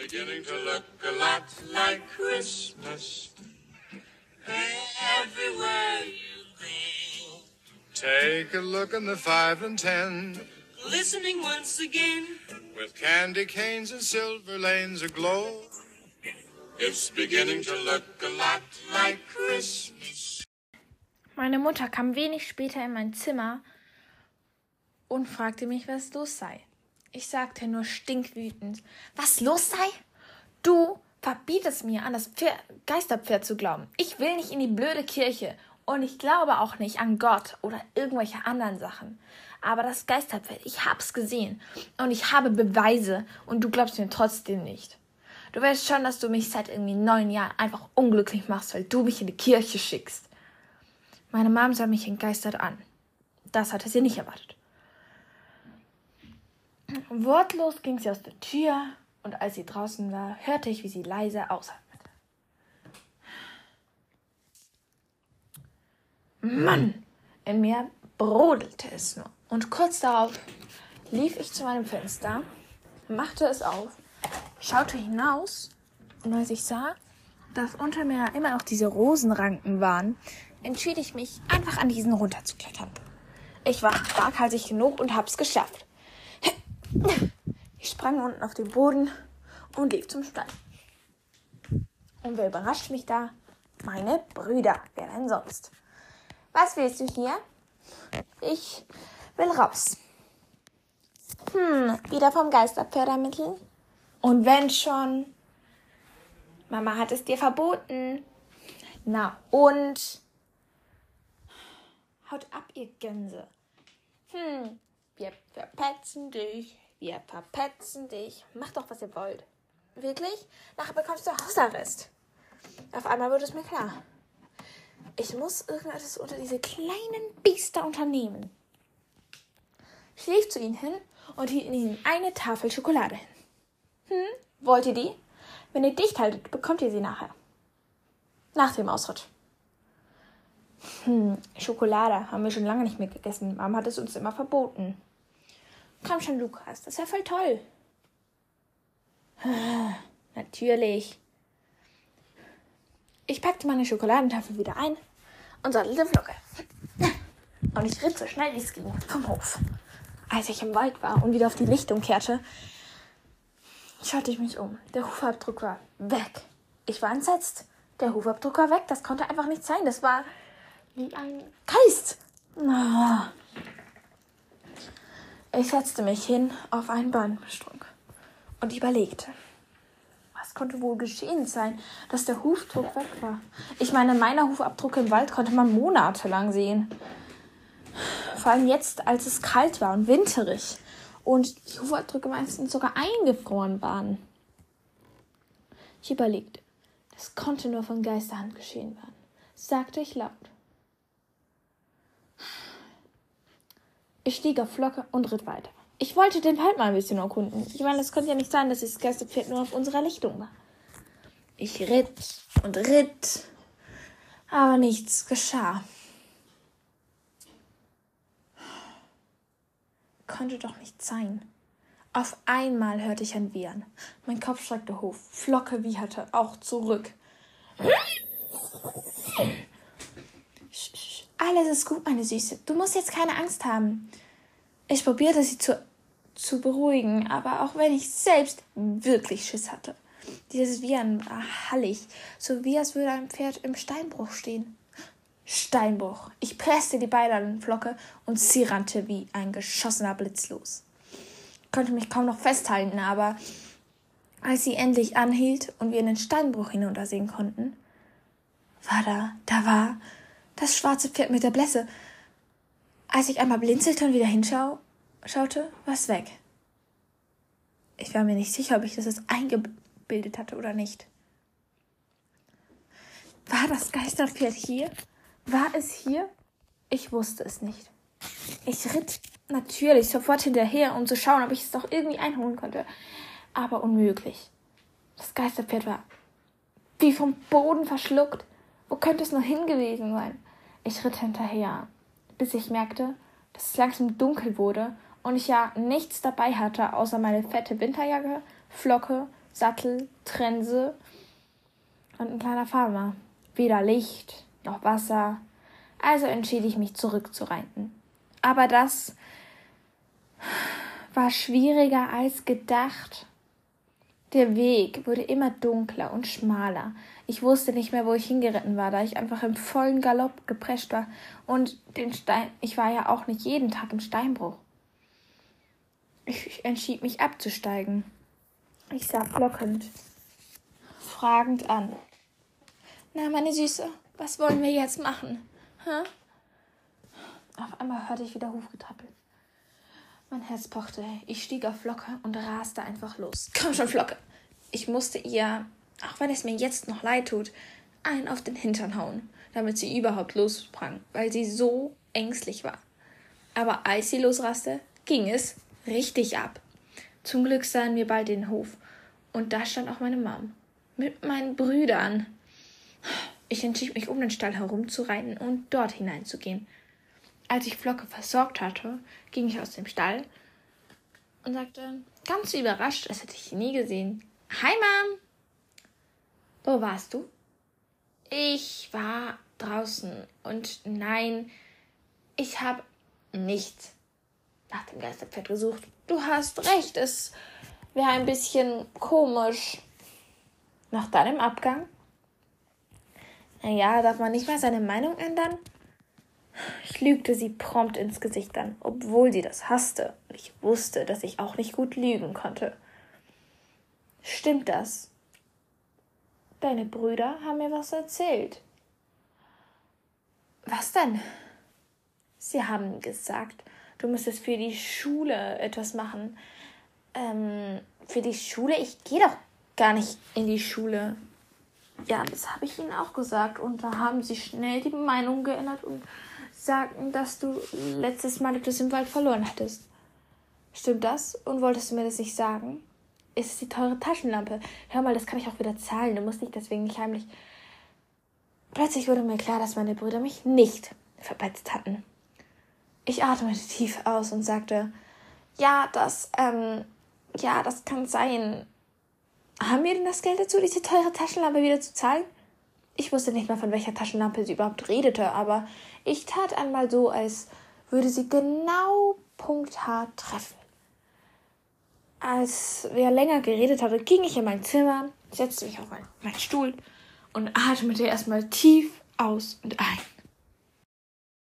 beginning to look a lot like Christmas everywhere you go. Take a look in the five and ten, Listening once again, with candy canes and silver lanes aglow. it's beginning to look a lot like Christmas. Meine Mutter kam wenig später in mein Zimmer und fragte mich, was los sei. Ich sagte nur stinkwütend, was los sei? Du verbietest mir, an das Pferd, Geisterpferd zu glauben. Ich will nicht in die blöde Kirche und ich glaube auch nicht an Gott oder irgendwelche anderen Sachen. Aber das Geisterpferd, ich hab's gesehen und ich habe Beweise und du glaubst mir trotzdem nicht. Du weißt schon, dass du mich seit irgendwie neun Jahren einfach unglücklich machst, weil du mich in die Kirche schickst. Meine Mom sah mich entgeistert an. Das hatte sie nicht erwartet. Wortlos ging sie aus der Tür und als sie draußen war, hörte ich, wie sie leise ausatmete. Mann! In mir brodelte es nur. Und kurz darauf lief ich zu meinem Fenster, machte es auf, schaute hinaus und als ich sah, dass unter mir immer noch diese Rosenranken waren, entschied ich mich, einfach an diesen runterzuklettern. Ich war waghalsig genug und hab's geschafft. Ich sprang unten auf den Boden und lief zum Stall. Und wer überrascht mich da? Meine Brüder. Wer denn sonst? Was willst du hier? Ich will raus. Hm, wieder vom Geisterfördermittel? Und wenn schon. Mama hat es dir verboten. Na und? Haut ab, ihr Gänse. Hm, wir verpetzen dich. Wir verpetzen dich. Macht doch, was ihr wollt. Wirklich? Nachher bekommst du Hausarrest. Auf einmal wird es mir klar. Ich muss irgendetwas unter diese kleinen Biester unternehmen. Ich lief zu ihnen hin und hielt ihnen eine Tafel Schokolade hin. Hm, wollt ihr die? Wenn ihr dicht haltet, bekommt ihr sie nachher. Nach dem Ausritt. Hm, Schokolade haben wir schon lange nicht mehr gegessen. Mama hat es uns immer verboten. Komm schon, Lukas, das wäre voll toll. Natürlich. Ich packte meine Schokoladentafel wieder ein und sattelte Flocke. Und ich ritt so schnell wie es ging vom Hof. Als ich im Wald war und wieder auf die Lichtung kehrte, schaute ich mich um. Der Hufabdruck war weg. Ich war entsetzt. Der Hufabdruck war weg. Das konnte einfach nicht sein. Das war wie ein Geist. Ah. Ich setzte mich hin auf einen Bahnstrunk und überlegte. Was konnte wohl geschehen sein, dass der Hufdruck weg war? Ich meine, meine Hufabdrucke im Wald konnte man monatelang sehen. Vor allem jetzt, als es kalt war und winterig und die Hufabdrücke meistens sogar eingefroren waren. Ich überlegte, das konnte nur von Geisterhand geschehen werden, sagte ich laut. Ich stieg auf Flocke und ritt weiter. Ich wollte den Wald mal ein bisschen erkunden. Ich meine, es konnte ja nicht sein, dass das Geisterpferd nur auf unserer Lichtung war. Ich ritt und ritt, aber nichts geschah. Konnte doch nicht sein. Auf einmal hörte ich ein Wiehern. Mein Kopf schreckte hoch. Flocke wieherte auch zurück. Alles ist gut, meine Süße. Du musst jetzt keine Angst haben. Ich probierte sie zu, zu beruhigen, aber auch wenn ich selbst wirklich Schiss hatte. Dieses Wiehern war hallig, so wie als würde ein Pferd im Steinbruch stehen. Steinbruch. Ich presste die Beine an den Flocke und sie rannte wie ein geschossener Blitz los. Ich konnte mich kaum noch festhalten, aber als sie endlich anhielt und wir in den Steinbruch hinuntersehen konnten, war da, da war das schwarze Pferd mit der Blässe. Als ich einmal blinzelte und wieder hinschaute, war es weg. Ich war mir nicht sicher, ob ich das jetzt eingebildet hatte oder nicht. War das Geisterpferd hier? War es hier? Ich wusste es nicht. Ich ritt natürlich sofort hinterher, um zu schauen, ob ich es doch irgendwie einholen konnte. Aber unmöglich. Das Geisterpferd war wie vom Boden verschluckt. Wo könnte es nur hingewesen sein? Ich ritt hinterher, bis ich merkte, dass es langsam dunkel wurde und ich ja nichts dabei hatte, außer meine fette Winterjacke, Flocke, Sattel, Trense und ein kleiner Farmer. Weder Licht noch Wasser. Also entschied ich mich zurückzureiten. Aber das war schwieriger als gedacht. Der Weg wurde immer dunkler und schmaler. Ich wusste nicht mehr, wo ich hingeritten war, da ich einfach im vollen Galopp geprescht war. Und den Stein, ich war ja auch nicht jeden Tag im Steinbruch. Ich entschied mich abzusteigen. Ich sah blockend, fragend an. Na, meine Süße, was wollen wir jetzt machen? Hä? Auf einmal hörte ich wieder Hufgetrappel. Mein Herz pochte. Ich stieg auf Flocke und raste einfach los. Komm schon, Flocke! Ich musste ihr, auch wenn es mir jetzt noch leid tut, einen auf den Hintern hauen, damit sie überhaupt lossprang, weil sie so ängstlich war. Aber als sie losraste, ging es richtig ab. Zum Glück sahen wir bald den Hof, und da stand auch meine Mom mit meinen Brüdern. Ich entschied mich, um den Stall herumzureiten und dort hineinzugehen. Als ich Flocke versorgt hatte, ging ich aus dem Stall und sagte, ganz überrascht, als hätte ich nie gesehen. Hi, Mom! Wo warst du? Ich war draußen und nein, ich habe nicht nach dem Geisterpferd gesucht. Du hast recht, es wäre ein bisschen komisch. Nach deinem Abgang? Naja, darf man nicht mal seine Meinung ändern? Ich lügte sie prompt ins Gesicht an, obwohl sie das hasste und ich wusste, dass ich auch nicht gut lügen konnte. Stimmt das? Deine Brüder haben mir was erzählt. Was denn? Sie haben gesagt, du müsstest für die Schule etwas machen. Ähm, für die Schule? Ich gehe doch gar nicht in die Schule. Ja, das habe ich ihnen auch gesagt. Und da haben sie schnell die Meinung geändert und sagten, dass du letztes Mal etwas im Wald verloren hattest. Stimmt das? Und wolltest du mir das nicht sagen? Ist es die teure Taschenlampe? Hör mal, das kann ich auch wieder zahlen. Du musst nicht deswegen nicht heimlich. Plötzlich wurde mir klar, dass meine Brüder mich nicht verpetzt hatten. Ich atmete tief aus und sagte, ja, das, ähm, ja, das kann sein. Haben wir denn das Geld dazu, diese teure Taschenlampe wieder zu zahlen? Ich wusste nicht mal, von welcher Taschenlampe sie überhaupt redete, aber ich tat einmal so, als würde sie genau punkthaar treffen. Als wir länger geredet hatten, ging ich in mein Zimmer, setzte mich auf meinen Stuhl und atmete erstmal tief aus und ein.